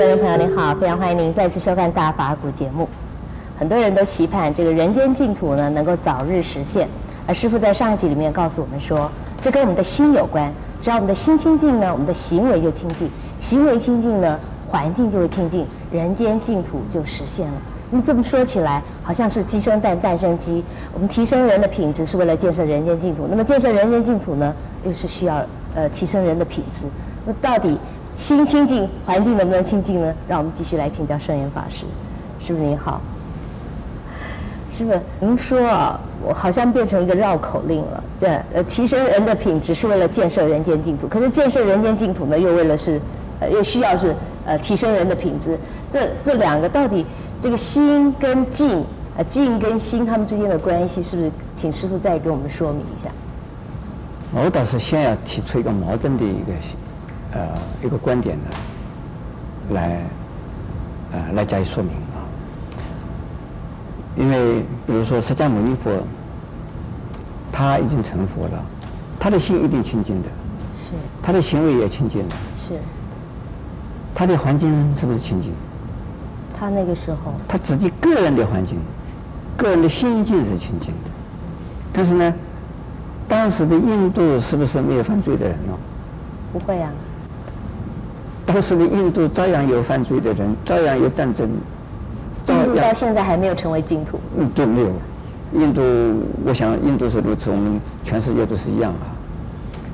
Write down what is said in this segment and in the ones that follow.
各位观众朋友，您好，非常欢迎您再次收看《大法古》节目。很多人都期盼这个人间净土呢能够早日实现，而师父在上一集里面告诉我们说，这跟我们的心有关。只要我们的心清净呢，我们的行为就清净；行为清净呢，环境就会清净，人间净土就实现了。那么这么说起来，好像是鸡生蛋，蛋生鸡。我们提升人的品质是为了建设人间净土，那么建设人间净土呢，又是需要呃提升人的品质。那到底？心清净，环境能不能清净呢？让我们继续来请教圣严法师。师父您好，师父您说啊，我好像变成一个绕口令了。对，呃，提升人的品质是为了建设人间净土，可是建设人间净土呢，又为了是，呃，又需要是呃提升人的品质。这这两个到底这个心跟净，呃，净跟心他们之间的关系，是不是？请师父再给我们说明一下。我倒是先要提出一个矛盾的一个。呃，一个观点呢，来，呃，来加以说明啊。因为比如说释迦牟尼佛，他已经成佛了，他的心一定清净的，是，他的行为也清净的，是，他的环境是不是清净？他那个时候，他自己个人的环境，个人的心境是清净的，但是呢，当时的印度是不是没有犯罪的人呢？不会啊。当时的印度照样有犯罪的人，照样有战争。印度到现在还没有成为净土。嗯，对，没有。印度，我想印度是如此，我们全世界都是一样啊。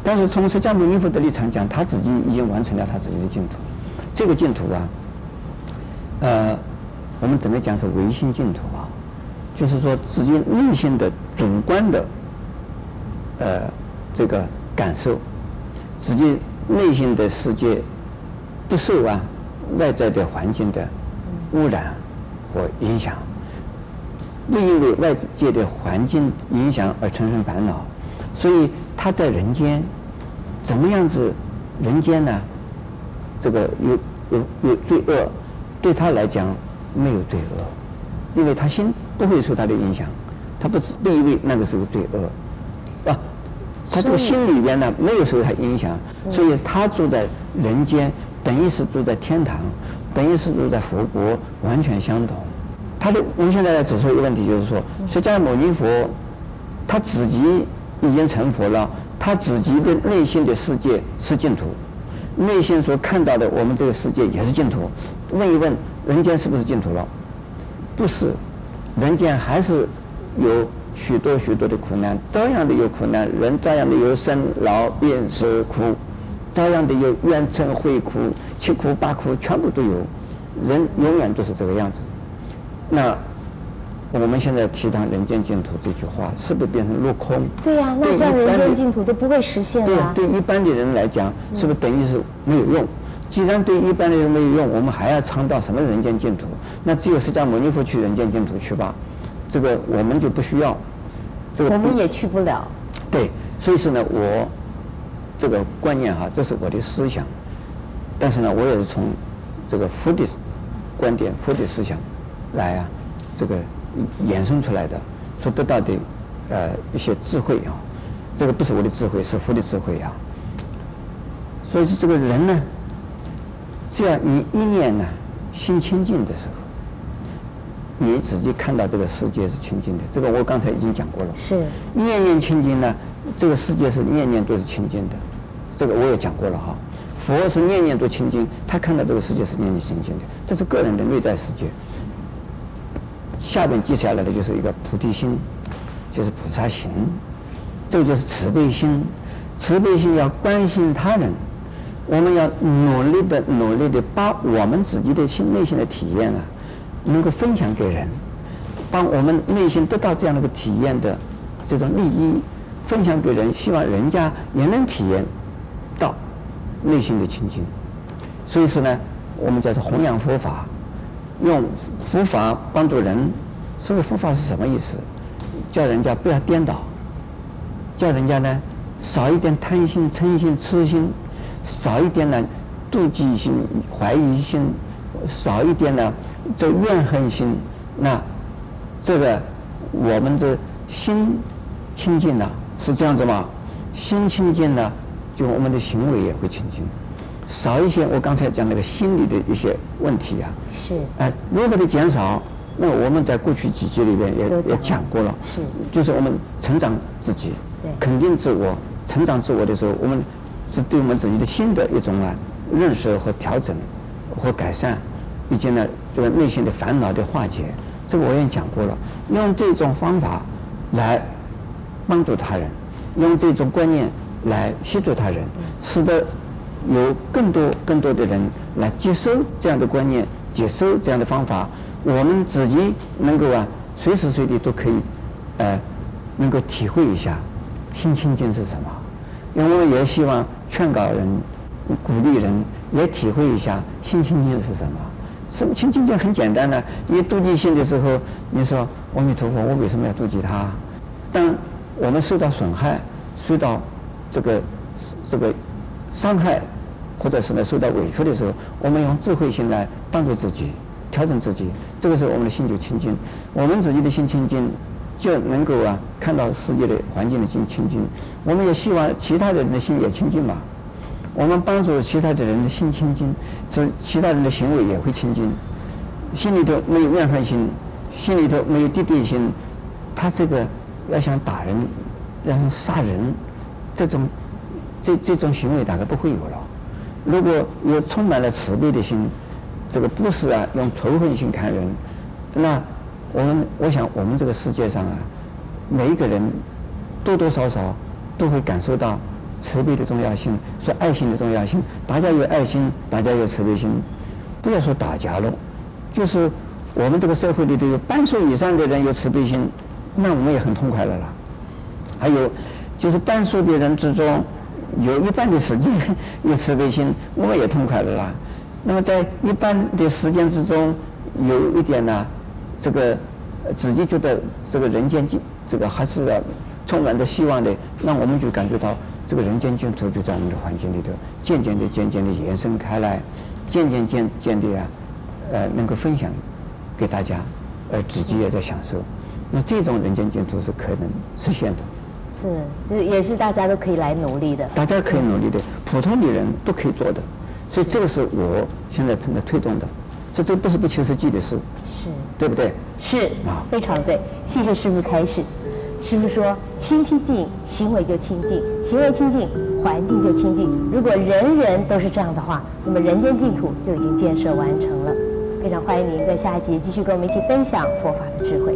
但是从释迦牟尼佛的立场讲，他自己已经完成了他自己的净土。这个净土啊，呃，我们怎么讲是唯心净土啊？就是说自己内心的主观的，呃，这个感受，自己内心的世界。不受啊外在的环境的污染和影响，不因为外界的环境影响而产生烦恼，所以他在人间怎么样子？人间呢？这个有有有罪恶，对他来讲没有罪恶，因为他心不会受他的影响，他不是不因为那个是个罪恶，啊，他这个心里边呢没有受他影响，所以他住在人间。等于是住在天堂，等于是住在佛国，完全相同。他的，我们现在要指出一个问题，就是说，释迦牟尼佛他自己已经成佛了，他自己的内心的世界是净土，内心所看到的我们这个世界也是净土。问一问，人间是不是净土了？不是，人间还是有许多许多的苦难，照样的有苦难，人照样的有生老病死苦。照样的有怨憎会苦、七苦八苦，全部都有。人永远都是这个样子。那我们现在提倡“人间净土”这句话，是不是变成落空？对呀、啊，那这样人间净土都不会实现了。对，对一般的人来讲，是不是等于是没有用？既然对一般的人没有用，我们还要倡导什么人间净土？那只有释迦牟尼佛去人间净土去吧。这个我们就不需要。这个我们也去不了。对，所以说呢，我。这个观念哈，这是我的思想，但是呢，我也是从这个佛的观点、佛的思想来啊，这个衍生出来的，所得到的呃一些智慧啊，这个不是我的智慧，是佛的智慧啊。所以说，这个人呢，只要你一念呢心清净的时候，你自己看到这个世界是清净的，这个我刚才已经讲过了。是。念念清净呢。这个世界是念念都是清净的，这个我也讲过了哈。佛是念念都清净，他看到这个世界是念念清净的，这是个人的内在世界。下边接下来的就是一个菩提心，就是菩萨行，这个就是慈悲心。慈悲心要关心他人，我们要努力的努力的把我们自己的心内心的体验啊，能够分享给人，帮我们内心得到这样的一个体验的这种利益。分享给人，希望人家也能体验到内心的清净。所以说呢，我们叫做弘扬佛法，用佛法帮助人。所谓佛法是什么意思？叫人家不要颠倒，叫人家呢少一点贪心、嗔心、痴心，少一点呢妒忌心、怀疑心，少一点呢这怨恨心。那这个我们的心清净呢。是这样子吗？心清净呢，就我们的行为也会清净。少一些我刚才讲那个心理的一些问题啊。是。哎，如何的减少？那我们在过去几集里边也也讲过了。是。就是我们成长自己，对，肯定自我，成长自我的时候，我们是对我们自己的心的一种啊认识和调整和改善，以及呢这个内心的烦恼的化解。这个我也讲过了，用这种方法来帮助他人，用这种观念来协助他人，使得有更多更多的人来接收这样的观念，接收这样的方法，我们自己能够啊随时随地都可以，呃，能够体会一下心清净是什么，因为我们也希望劝告人、鼓励人也体会一下心清净是什么。什么清净就很简单的，你妒忌心的时候，你说阿弥陀佛，我为什么要妒忌他？当我们受到损害、受到这个这个伤害，或者是呢受到委屈的时候，我们用智慧心来帮助自己、调整自己，这个时候我们的心就清净。我们自己的心清净，就能够啊看到世界的环境的心清净。我们也希望其他的人的心也清净嘛。我们帮助其他的人的心清净，这其他人的行为也会清净。心里头没有怨恨心，心里头没有敌对心，他这个要想打人，要想杀人，这种这这种行为大概不会有了。如果有充满了慈悲的心，这个不是啊用仇恨心看人，那我们我想我们这个世界上啊，每一个人多多少少都会感受到。慈悲的重要性，是爱心的重要性。大家有爱心，大家有慈悲心，不要说打架了，就是我们这个社会里头有半数以上的人有慈悲心，那我们也很痛快了啦。还有，就是半数的人之中，有一半的时间 有慈悲心，我们也痛快了啦。那么在一半的时间之中，有一点呢，这个自己觉得这个人间这个还是充满着希望的，那我们就感觉到。这个人间净土就在我们的环境里头，渐渐的、渐渐的延伸开来，渐渐、渐渐的啊，呃，能够分享给大家，而自己也在享受。那这种人间净土是可能实现的。是，这也是大家都可以来努力的。大家可以努力的，普通的人都可以做的。所以这个是我现在正在推动的。所以这不是不切实际的事。是。对不对？是啊，非常对。谢谢师父开示。师傅说：“心清净，行为就清净；行为清净，环境就清净。如果人人都是这样的话，那么人间净土就已经建设完成了。”非常欢迎您在下一集继续跟我们一起分享佛法的智慧。